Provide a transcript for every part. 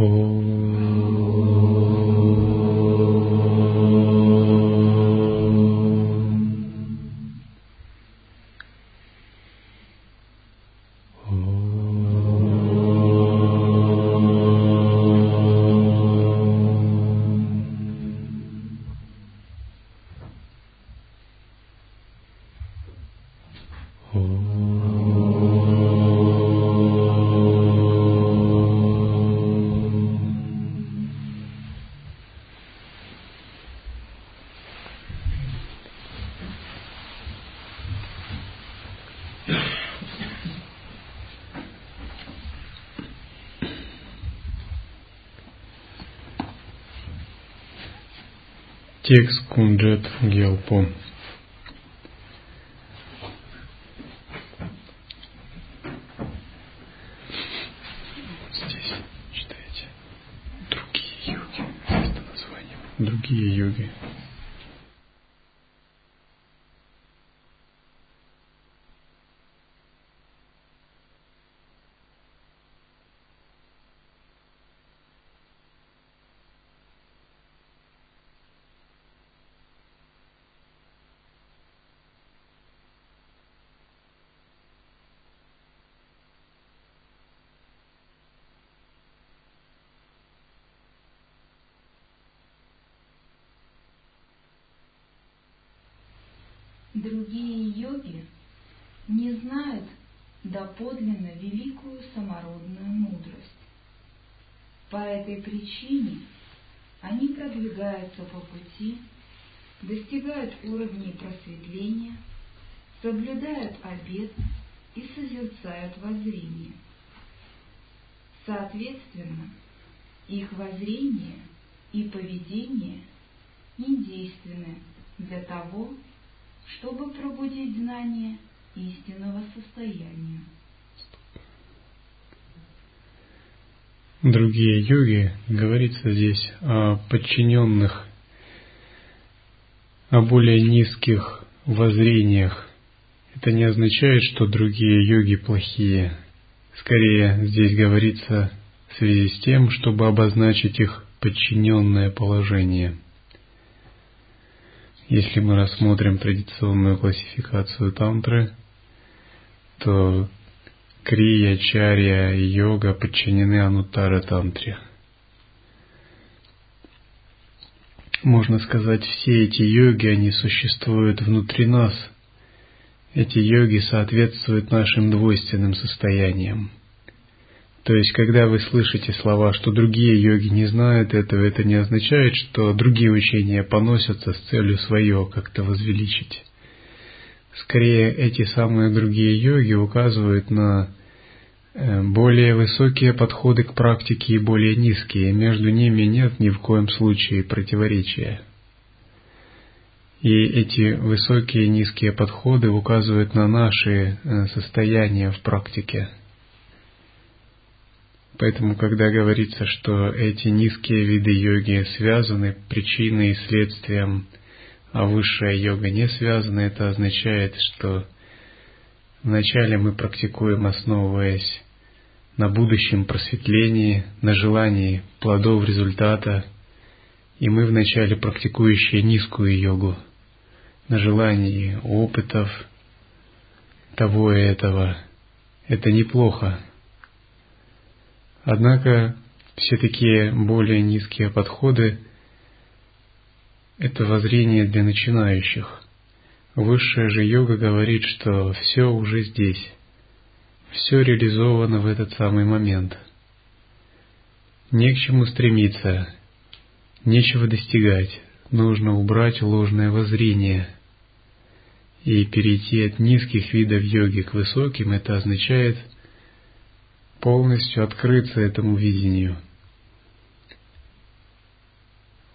Oh. Текст Кунджет Гелпо. Здесь читайте другие йоги. Это название. Другие йоги. Другие йоги не знают доподлинно великую самородную мудрость. По этой причине они продвигаются по пути, достигают уровней просветления, соблюдают обет и созерцают воззрение. Соответственно, их воззрение и поведение недейственны для того, чтобы пробудить знание истинного состояния. Другие йоги, говорится здесь о подчиненных, о более низких воззрениях. Это не означает, что другие йоги плохие. Скорее, здесь говорится в связи с тем, чтобы обозначить их подчиненное положение – если мы рассмотрим традиционную классификацию тантры, то крия, чарья и йога подчинены ануттара тантре. Можно сказать, все эти йоги, они существуют внутри нас. Эти йоги соответствуют нашим двойственным состояниям. То есть, когда вы слышите слова, что другие йоги не знают этого, это не означает, что другие учения поносятся с целью свое как-то возвеличить. Скорее, эти самые другие йоги указывают на более высокие подходы к практике и более низкие. Между ними нет ни в коем случае противоречия. И эти высокие и низкие подходы указывают на наши э, состояния в практике – Поэтому, когда говорится, что эти низкие виды йоги связаны причиной и следствием, а высшая йога не связана, это означает, что вначале мы практикуем, основываясь на будущем просветлении, на желании плодов результата, и мы вначале практикующие низкую йогу, на желании опытов того и этого. Это неплохо, Однако все такие более низкие подходы – это воззрение для начинающих. Высшая же йога говорит, что все уже здесь, все реализовано в этот самый момент. Не к чему стремиться, нечего достигать, нужно убрать ложное воззрение – и перейти от низких видов йоги к высоким, это означает – полностью открыться этому видению,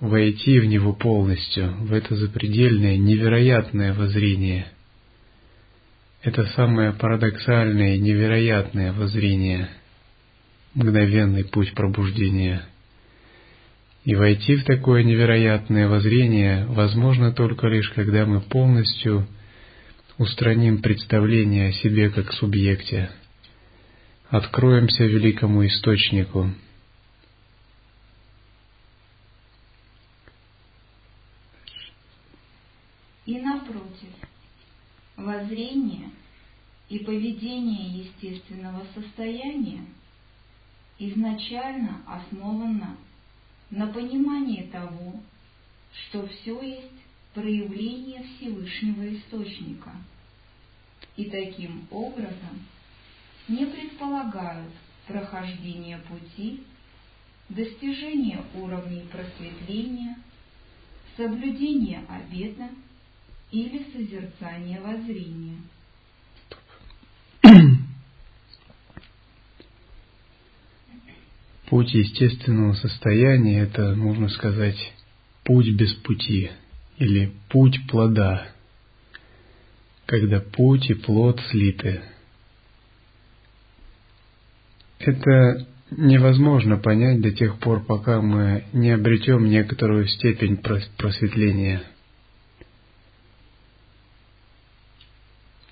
войти в него полностью, в это запредельное, невероятное воззрение. Это самое парадоксальное и невероятное воззрение, мгновенный путь пробуждения. И войти в такое невероятное воззрение возможно только лишь, когда мы полностью устраним представление о себе как субъекте – откроемся великому источнику, И напротив, воззрение и поведение естественного состояния изначально основано на понимании того, что все есть проявление Всевышнего Источника, и таким образом не предполагают прохождение пути, достижение уровней просветления, соблюдение обета или созерцание воззрения. Путь естественного состояния – это, можно сказать, путь без пути или путь плода, когда путь и плод слиты. Это невозможно понять до тех пор, пока мы не обретем некоторую степень просветления –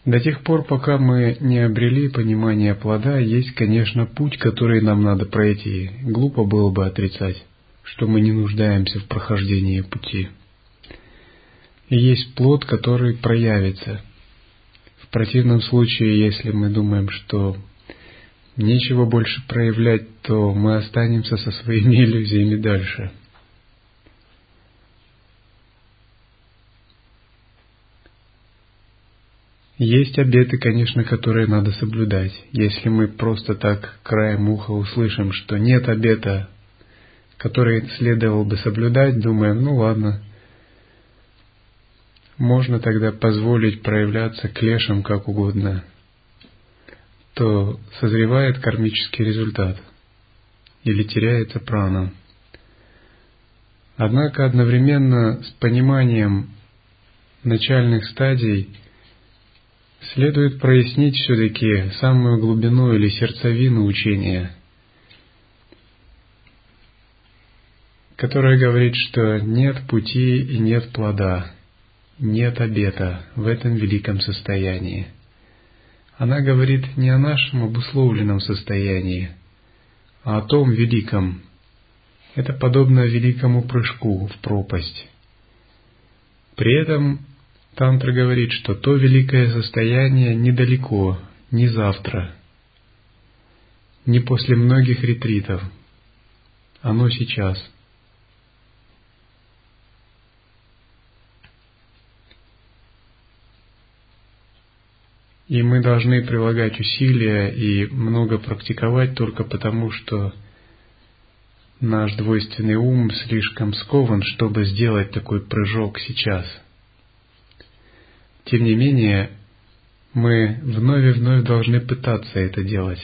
До тех пор, пока мы не обрели понимание плода, есть, конечно, путь, который нам надо пройти. Глупо было бы отрицать, что мы не нуждаемся в прохождении пути. И есть плод, который проявится. В противном случае, если мы думаем, что нечего больше проявлять, то мы останемся со своими иллюзиями дальше – Есть обеты, конечно, которые надо соблюдать. Если мы просто так краем уха услышим, что нет обета, который следовало бы соблюдать, думаем, ну ладно, можно тогда позволить проявляться клешам как угодно, то созревает кармический результат или теряется прана. Однако одновременно с пониманием начальных стадий – Следует прояснить все-таки самую глубину или сердцевину учения, которая говорит, что нет пути и нет плода, нет обета в этом великом состоянии. Она говорит не о нашем обусловленном состоянии, а о том великом. Это подобно великому прыжку в пропасть. При этом Тантра говорит, что то великое состояние недалеко, не завтра, не после многих ретритов. Оно сейчас. И мы должны прилагать усилия и много практиковать только потому, что наш двойственный ум слишком скован, чтобы сделать такой прыжок сейчас – тем не менее, мы вновь и вновь должны пытаться это делать.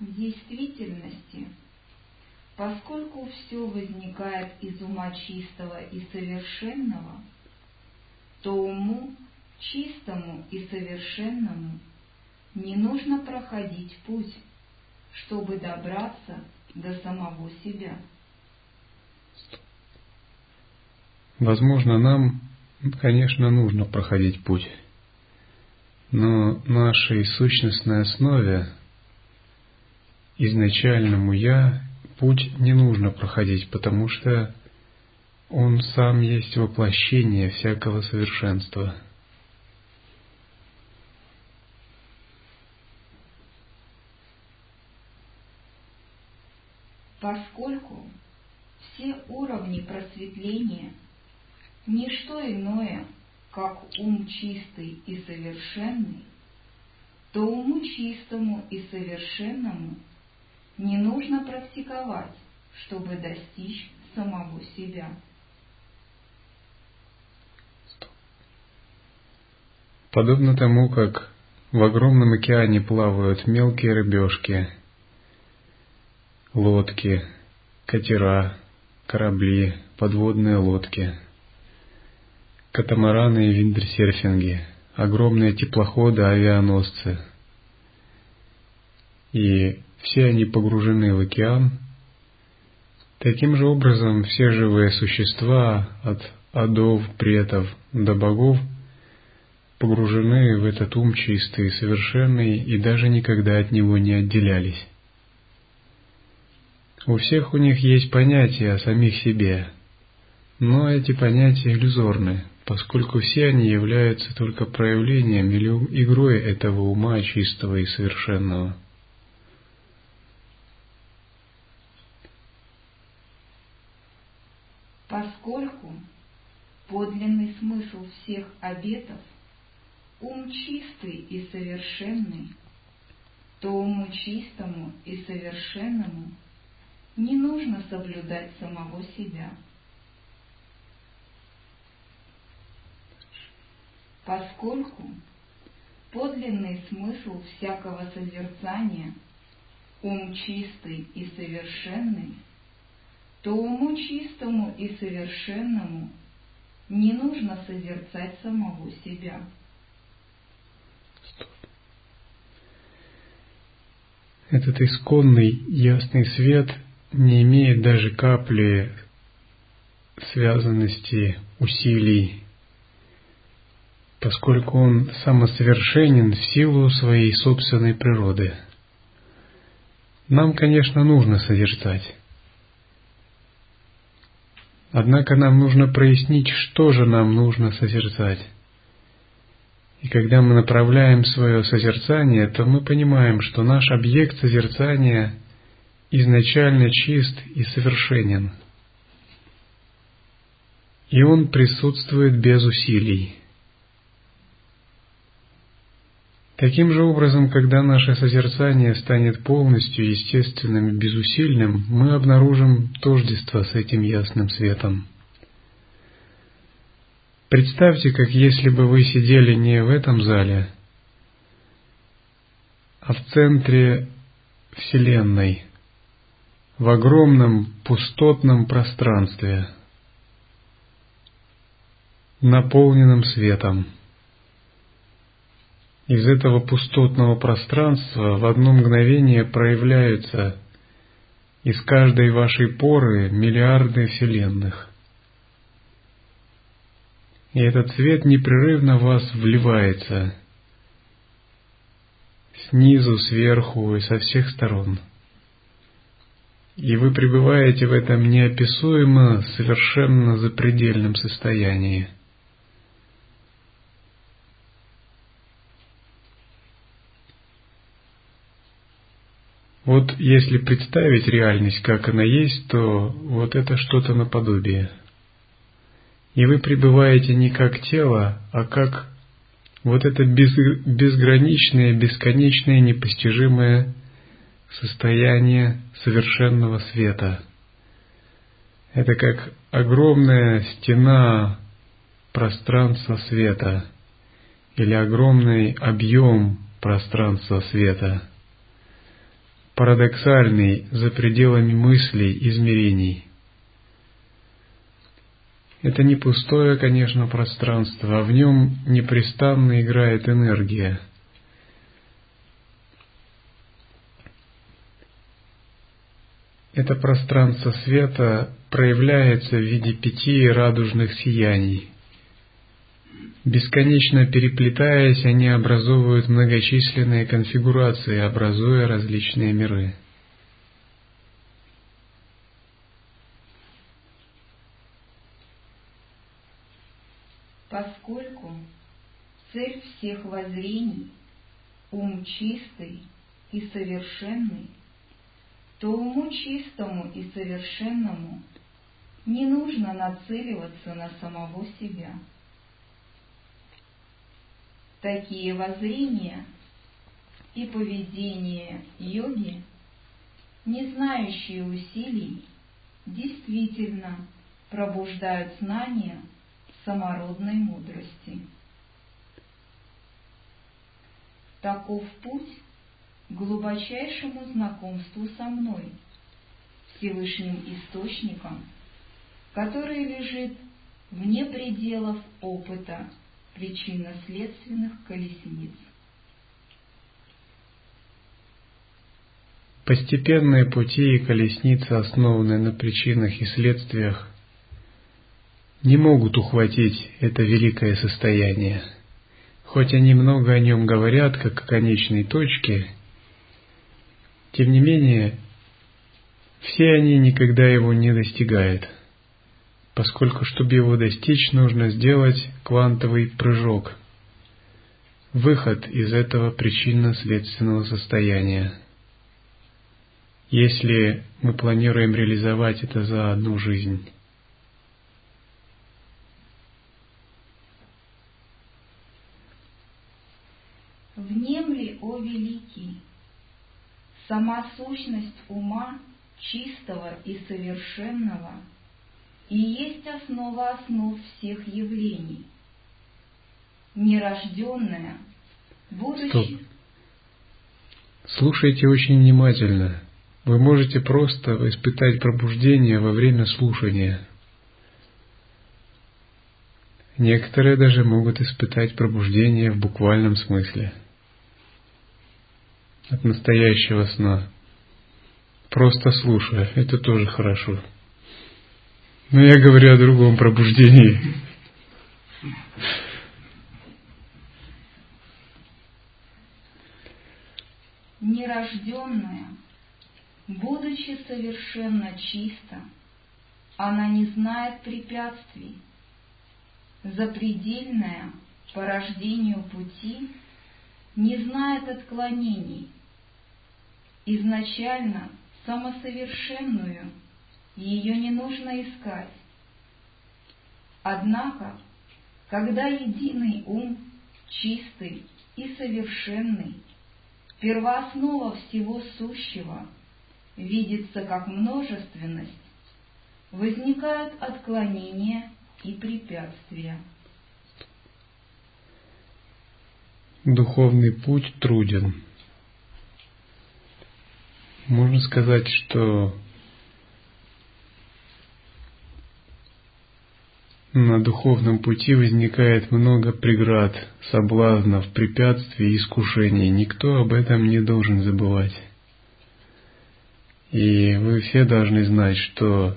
В действительности, поскольку все возникает из ума чистого и совершенного, то уму чистому и совершенному не нужно проходить путь, чтобы добраться до самого себя. Возможно, нам, конечно, нужно проходить путь, но нашей сущностной основе, изначальному «я», путь не нужно проходить, потому что он сам есть воплощение всякого совершенства – поскольку все уровни просветления – не что иное, как ум чистый и совершенный, то уму чистому и совершенному не нужно практиковать, чтобы достичь самого себя. Подобно тому, как в огромном океане плавают мелкие рыбешки – лодки, катера, корабли, подводные лодки, катамараны и виндерсерфинги, огромные теплоходы, авианосцы. И все они погружены в океан. Таким же образом все живые существа, от адов, претов до богов, погружены в этот ум чистый совершенный и даже никогда от него не отделялись. У всех у них есть понятия о самих себе, но эти понятия иллюзорны, поскольку все они являются только проявлением или игрой этого ума чистого и совершенного. Поскольку подлинный смысл всех обетов – ум чистый и совершенный, то уму чистому и совершенному не нужно соблюдать самого себя – поскольку подлинный смысл всякого созерцания – ум чистый и совершенный, то уму чистому и совершенному не нужно созерцать самого себя. Этот исконный ясный свет не имеет даже капли связанности усилий поскольку он самосовершенен в силу своей собственной природы. Нам, конечно, нужно созерцать. Однако нам нужно прояснить, что же нам нужно созерцать. И когда мы направляем свое созерцание, то мы понимаем, что наш объект созерцания изначально чист и совершенен. И он присутствует без усилий. Таким же образом, когда наше созерцание станет полностью естественным и безусильным, мы обнаружим тождество с этим ясным светом. Представьте, как если бы вы сидели не в этом зале, а в центре Вселенной, в огромном пустотном пространстве, наполненном светом. Из этого пустотного пространства в одно мгновение проявляются из каждой вашей поры миллиарды вселенных. И этот свет непрерывно в вас вливается снизу, сверху и со всех сторон. И вы пребываете в этом неописуемо совершенно запредельном состоянии – Вот если представить реальность, как она есть, то вот это что-то наподобие. И вы пребываете не как тело, а как вот это без, безграничное, бесконечное, непостижимое состояние совершенного света. Это как огромная стена пространства света или огромный объем пространства света – парадоксальный за пределами мыслей, измерений. Это не пустое, конечно, пространство, а в нем непрестанно играет энергия. Это пространство света проявляется в виде пяти радужных сияний – Бесконечно переплетаясь, они образовывают многочисленные конфигурации, образуя различные миры. Поскольку цель всех воззрений – ум чистый и совершенный, то уму чистому и совершенному не нужно нацеливаться на самого себя – Такие воззрения и поведение йоги, не знающие усилий, действительно пробуждают знания самородной мудрости. Таков путь глубочайшему знакомству со мной, Всевышним Источником, который лежит вне пределов опыта причинно-следственных колесниц. Постепенные пути и колесницы, основанные на причинах и следствиях, не могут ухватить это великое состояние. хоть они много о нем говорят, как о конечной точке, тем не менее, все они никогда его не достигают, поскольку, чтобы его достичь, нужно сделать квантовый прыжок, выход из этого причинно-следственного состояния. Если мы планируем реализовать это за одну жизнь. Внемли, о великий, сама сущность ума чистого и совершенного и есть основа основ всех явлений. Нерожденная, будучи... Стоп. Слушайте очень внимательно. Вы можете просто испытать пробуждение во время слушания. Некоторые даже могут испытать пробуждение в буквальном смысле – от настоящего сна. Просто слушая, это тоже хорошо. Но я говорю о другом пробуждении. Нерожденная, будучи совершенно чисто, она не знает препятствий. Запредельная по рождению пути не знает отклонений. Изначально самосовершенную ее не нужно искать. Однако, когда единый ум, чистый и совершенный, первооснова всего сущего, видится как множественность, возникают отклонения и препятствия. Духовный путь труден. Можно сказать, что на духовном пути возникает много преград, соблазнов, препятствий, искушений. Никто об этом не должен забывать. И вы все должны знать, что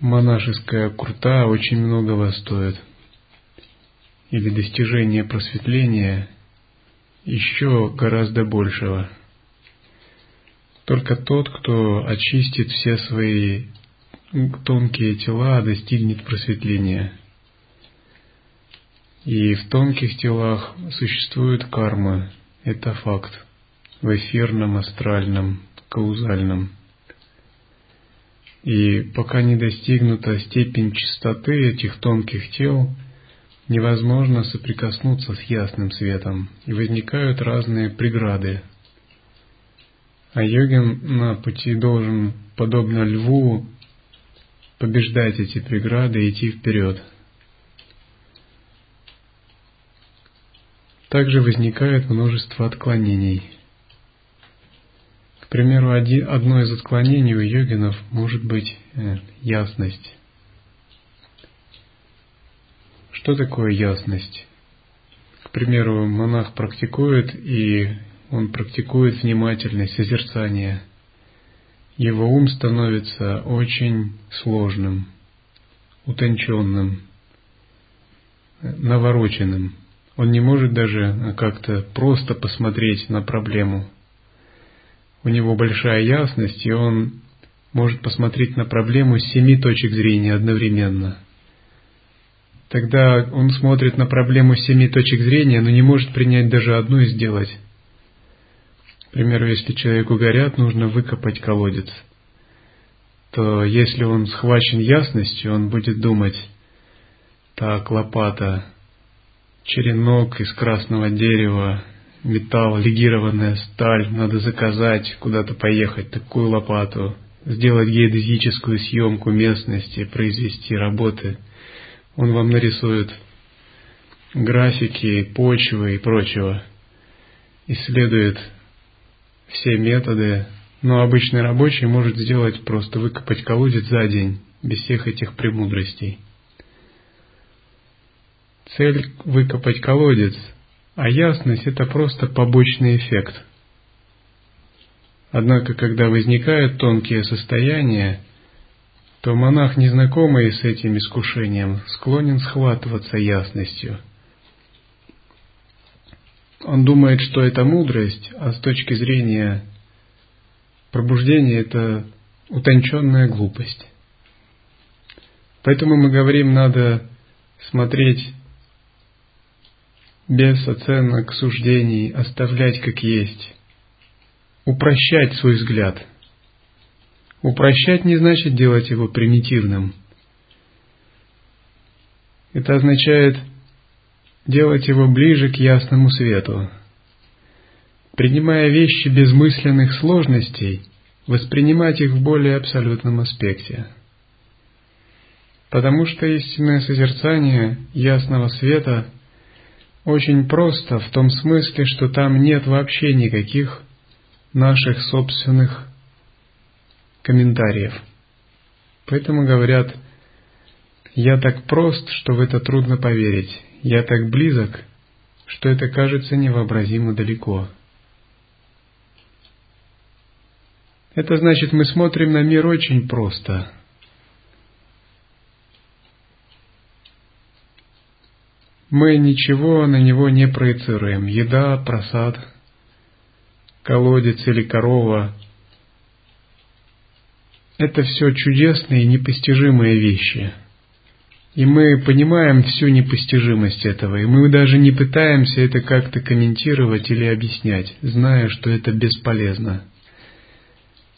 монашеская курта очень многого стоит – или достижение просветления еще гораздо большего. Только тот, кто очистит все свои тонкие тела, достигнет просветления. И в тонких телах существует карма, это факт, в эфирном, астральном, каузальном. И пока не достигнута степень чистоты этих тонких тел – невозможно соприкоснуться с ясным светом, и возникают разные преграды. А йогин на пути должен, подобно льву, побеждать эти преграды и идти вперед. Также возникает множество отклонений. К примеру, одно из отклонений у йогинов может быть э, ясность. Что такое ясность? К примеру, монах практикует, и он практикует внимательность, созерцание. Его ум становится очень сложным, утонченным, навороченным. Он не может даже как-то просто посмотреть на проблему. У него большая ясность, и он может посмотреть на проблему с семи точек зрения одновременно – Тогда он смотрит на проблему с семи точек зрения, но не может принять даже одну и сделать. К примеру, если человеку горят, нужно выкопать колодец. То если он схвачен ясностью, он будет думать, так, лопата, черенок из красного дерева, металл, легированная сталь, надо заказать, куда-то поехать, такую лопату, сделать геодезическую съемку местности, произвести работы – он вам нарисует графики, почвы и прочего. Исследует все методы, но обычный рабочий может сделать просто выкопать колодец за день, без всех этих премудростей. Цель – выкопать колодец, а ясность – это просто побочный эффект. Однако, когда возникают тонкие состояния, то монах, незнакомый с этим искушением, склонен схватываться ясностью. Он думает, что это мудрость, а с точки зрения пробуждения это утонченная глупость. Поэтому мы говорим, надо смотреть без оценок, суждений, оставлять как есть, упрощать свой взгляд. Упрощать не значит делать его примитивным. Это означает делать его ближе к ясному свету. Принимая вещи без мысленных сложностей, воспринимать их в более абсолютном аспекте. Потому что истинное созерцание ясного света очень просто в том смысле, что там нет вообще никаких наших собственных комментариев. Поэтому говорят, я так прост, что в это трудно поверить. Я так близок, что это кажется невообразимо далеко. Это значит, мы смотрим на мир очень просто, Мы ничего на него не проецируем. Еда, просад, колодец или корова – это все чудесные и непостижимые вещи. И мы понимаем всю непостижимость этого, и мы даже не пытаемся это как-то комментировать или объяснять, зная, что это бесполезно.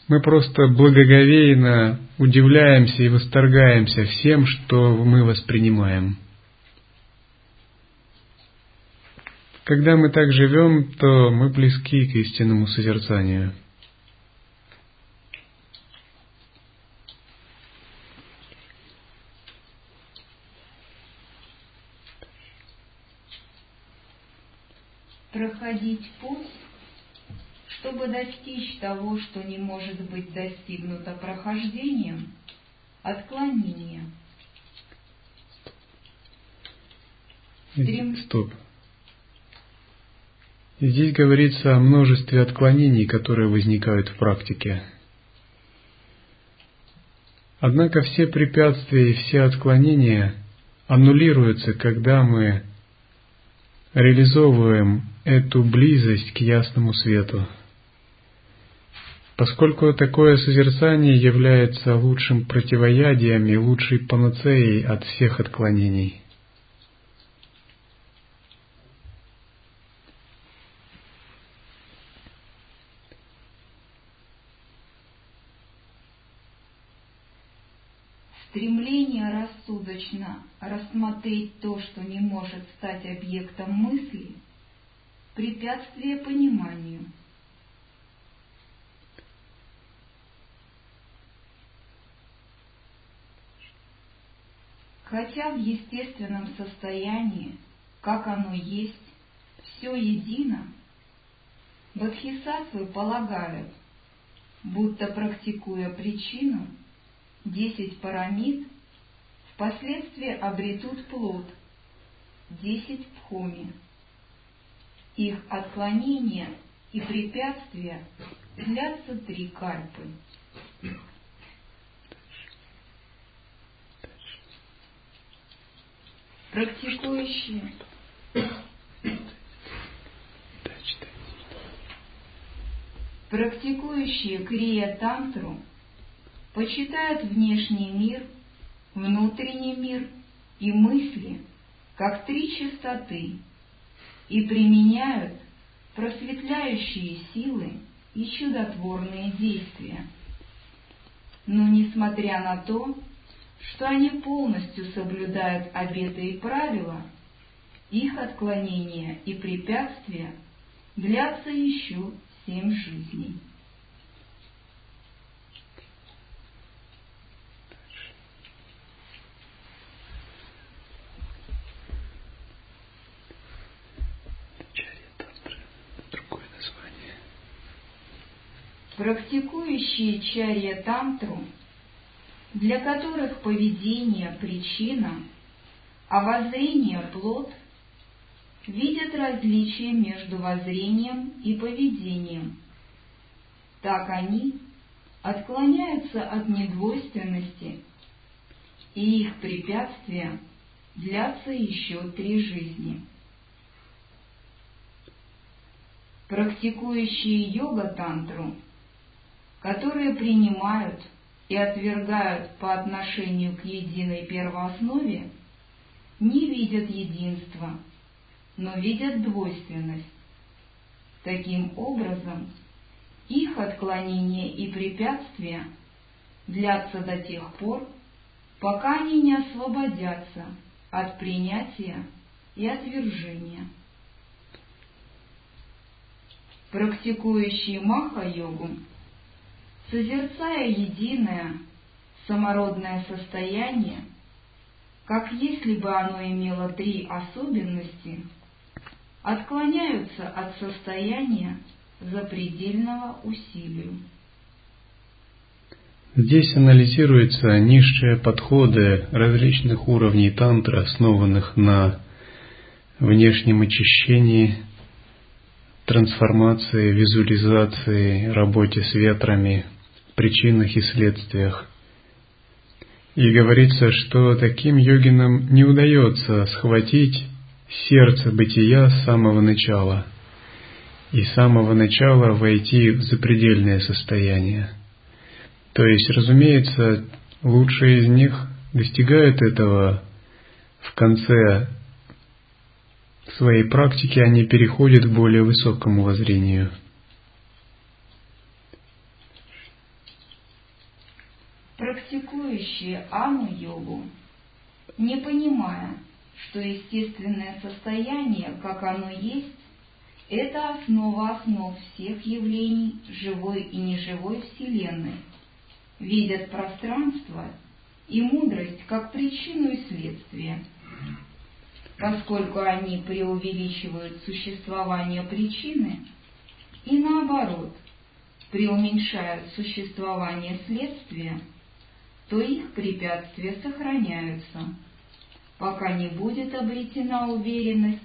Мы просто благоговейно удивляемся и восторгаемся всем, что мы воспринимаем – Когда мы так живем, то мы близки к истинному созерцанию. Проходить путь, чтобы достичь того, что не может быть достигнуто прохождением, отклонение. Стрем... Стоп. Здесь говорится о множестве отклонений, которые возникают в практике. Однако все препятствия и все отклонения аннулируются, когда мы реализовываем эту близость к ясному свету. Поскольку такое созерцание является лучшим противоядием и лучшей панацеей от всех отклонений – рассудочно рассмотреть то, что не может стать объектом мысли, препятствие пониманию. Хотя в естественном состоянии, как оно есть, все едино, бодхисаттвы полагают, будто практикуя причину – десять парамид впоследствии обретут плод, десять пхоми. Их отклонения и препятствия длятся три кальпы. Практикующие Практикующие крия тантру почитают внешний мир, внутренний мир и мысли как три чистоты и применяют просветляющие силы и чудотворные действия. Но несмотря на то, что они полностью соблюдают обеты и правила, их отклонения и препятствия длятся еще семь жизней. Практикующие чарья тантру, для которых поведение – причина, а воззрение – плод, видят различия между воззрением и поведением. Так они отклоняются от недвойственности и их препятствия длятся еще три жизни. Практикующие йога-тантру, которые принимают и отвергают по отношению к единой первооснове, не видят единства, но видят двойственность. Таким образом, их отклонения и препятствия длятся до тех пор, пока они не освободятся от принятия и отвержения. Практикующие маха-йогу, созерцая единое, самородное состояние, как если бы оно имело три особенности, отклоняются от состояния запредельного усилия. Здесь анализируются низшие подходы различных уровней тантры, основанных на внешнем очищении, трансформации, визуализации, работе с ветрами, причинах и следствиях. И говорится, что таким йогинам не удается схватить сердце бытия с самого начала и с самого начала войти в запредельное состояние. То есть, разумеется, лучшие из них достигают этого в конце своей практики, они переходят к более высокому воззрению. Практикующие ану-йогу, не понимая, что естественное состояние, как оно есть, это основа основ всех явлений живой и неживой Вселенной, видят пространство и мудрость как причину и следствие, поскольку они преувеличивают существование причины и наоборот преуменьшают существование следствия, то их препятствия сохраняются, пока не будет обретена уверенность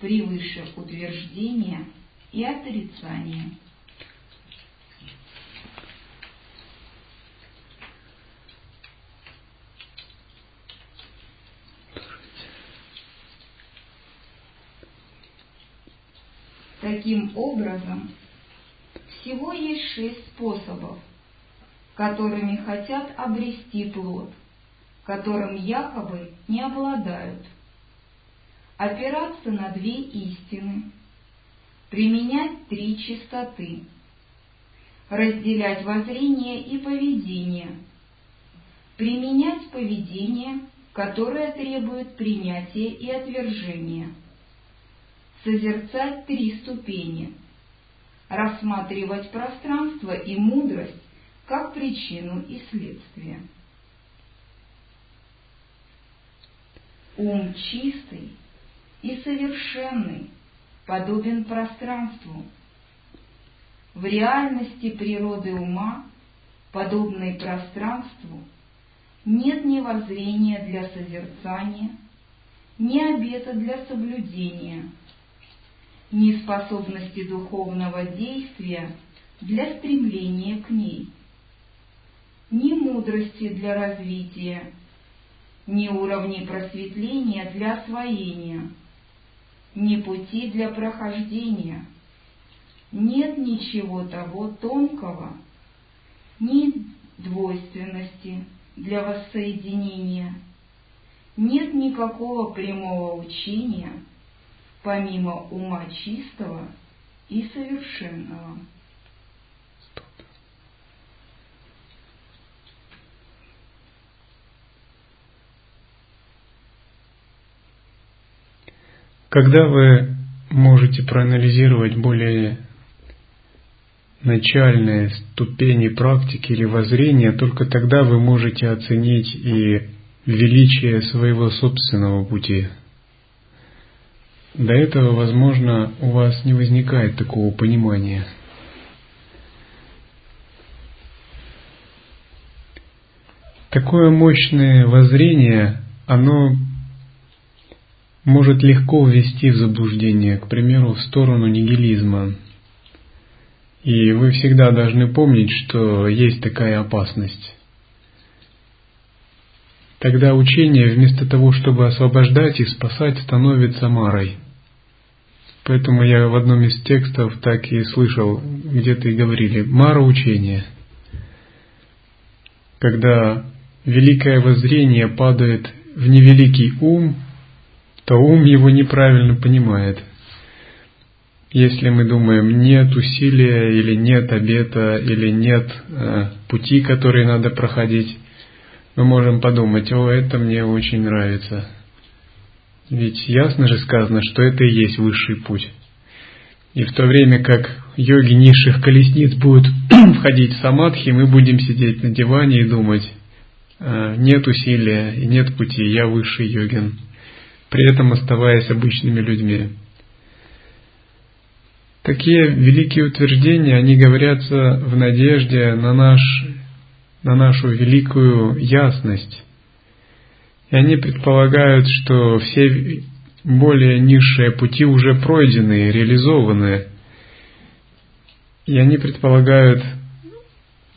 превыше утверждения и отрицания. Таким образом, всего есть шесть способов, которыми хотят обрести плод, которым якобы не обладают. Опираться на две истины, применять три чистоты, разделять воззрение и поведение, применять поведение, которое требует принятия и отвержения – созерцать три ступени, рассматривать пространство и мудрость как причину и следствие. Ум чистый и совершенный подобен пространству. В реальности природы ума, подобной пространству, нет ни воззрения для созерцания, ни обета для соблюдения – неспособности духовного действия для стремления к ней, ни мудрости для развития, ни уровней просветления для освоения, ни пути для прохождения. Нет ничего того тонкого, ни двойственности для воссоединения, нет никакого прямого учения – помимо ума чистого и совершенного. Когда вы можете проанализировать более начальные ступени практики или воззрения, только тогда вы можете оценить и величие своего собственного пути – до этого, возможно, у вас не возникает такого понимания. Такое мощное воззрение, оно может легко ввести в заблуждение, к примеру, в сторону нигилизма. И вы всегда должны помнить, что есть такая опасность. тогда учение вместо того, чтобы освобождать и спасать, становится марой. Поэтому я в одном из текстов так и слышал, где-то говорили, мара учения. Когда великое воззрение падает в невеликий ум, то ум его неправильно понимает. Если мы думаем, нет усилия, или нет обета, или нет э, пути, которые надо проходить, мы можем подумать, о, это мне очень нравится. Ведь ясно же сказано, что это и есть высший путь. И в то время как йоги низших колесниц будут входить в самадхи, мы будем сидеть на диване и думать, «А, нет усилия и нет пути, я высший йогин, при этом оставаясь обычными людьми. Такие великие утверждения, они говорятся в надежде на, наш, на нашу великую ясность. И они предполагают, что все более низшие пути уже пройдены, реализованы. И они предполагают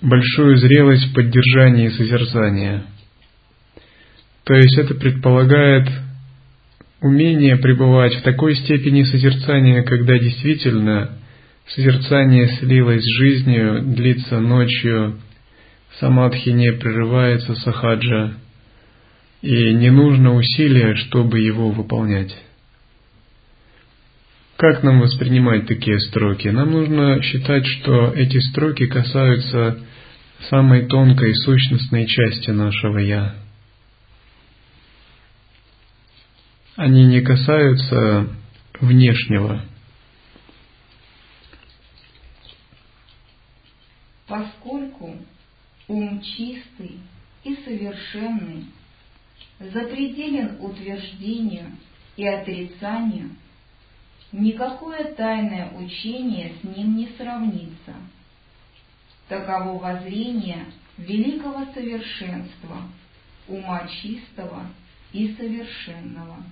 большую зрелость в поддержании созерцания. То есть это предполагает умение пребывать в такой степени созерцания, когда действительно созерцание слилось с жизнью, длится ночью, самадхи не прерывается, сахаджа, и не нужно усилия, чтобы его выполнять. Как нам воспринимать такие строки? Нам нужно считать, что эти строки касаются самой тонкой сущностной части нашего «я». Они не касаются внешнего. Поскольку ум чистый и совершенный запределен утверждению и отрицанию, никакое тайное учение с ним не сравнится. Таково воззрение великого совершенства, ума чистого и совершенного.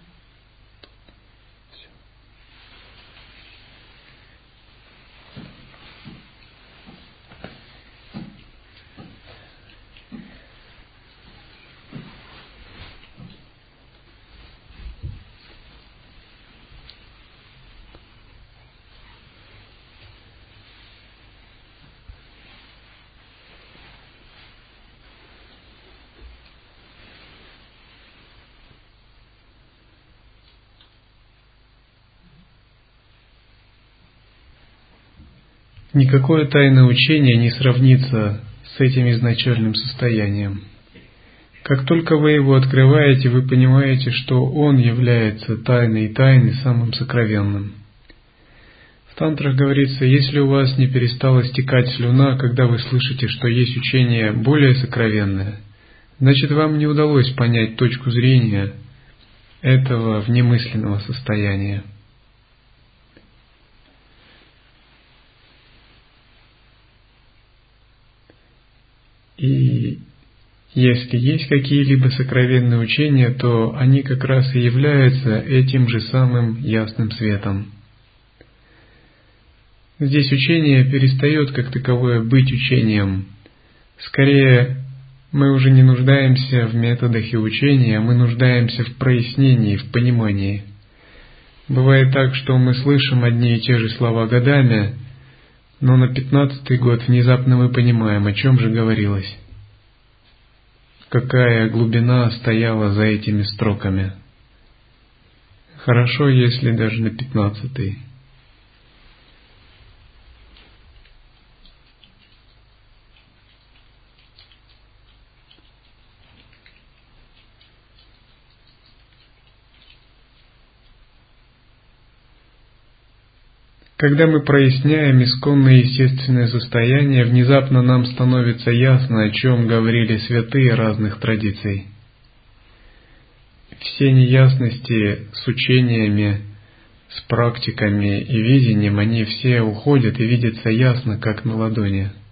Никакое тайное учение не сравнится с этим изначальным состоянием. Как только вы его открываете, вы понимаете, что он является тайной тайны самым сокровенным. В тантрах говорится, если у вас не перестала стекать слюна, когда вы слышите, что есть учение более сокровенное, значит вам не удалось понять точку зрения этого внемысленного состояния. И если есть какие-либо сокровенные учения, то они как раз и являются этим же самым ясным светом. Здесь учение перестает как таковое быть учением. Скорее, мы уже не нуждаемся в методах и учения, мы нуждаемся в прояснении, в понимании. Бывает так, что мы слышим одни и те же слова годами, но на пятнадцатый год внезапно мы понимаем, о чем же говорилось. Какая глубина стояла за этими строками. Хорошо, если даже на пятнадцатый. Когда мы проясняем исконное естественное состояние, внезапно нам становится ясно, о чем говорили святые разных традиций. Все неясности с учениями, с практиками и видением, они все уходят и видятся ясно, как на ладони –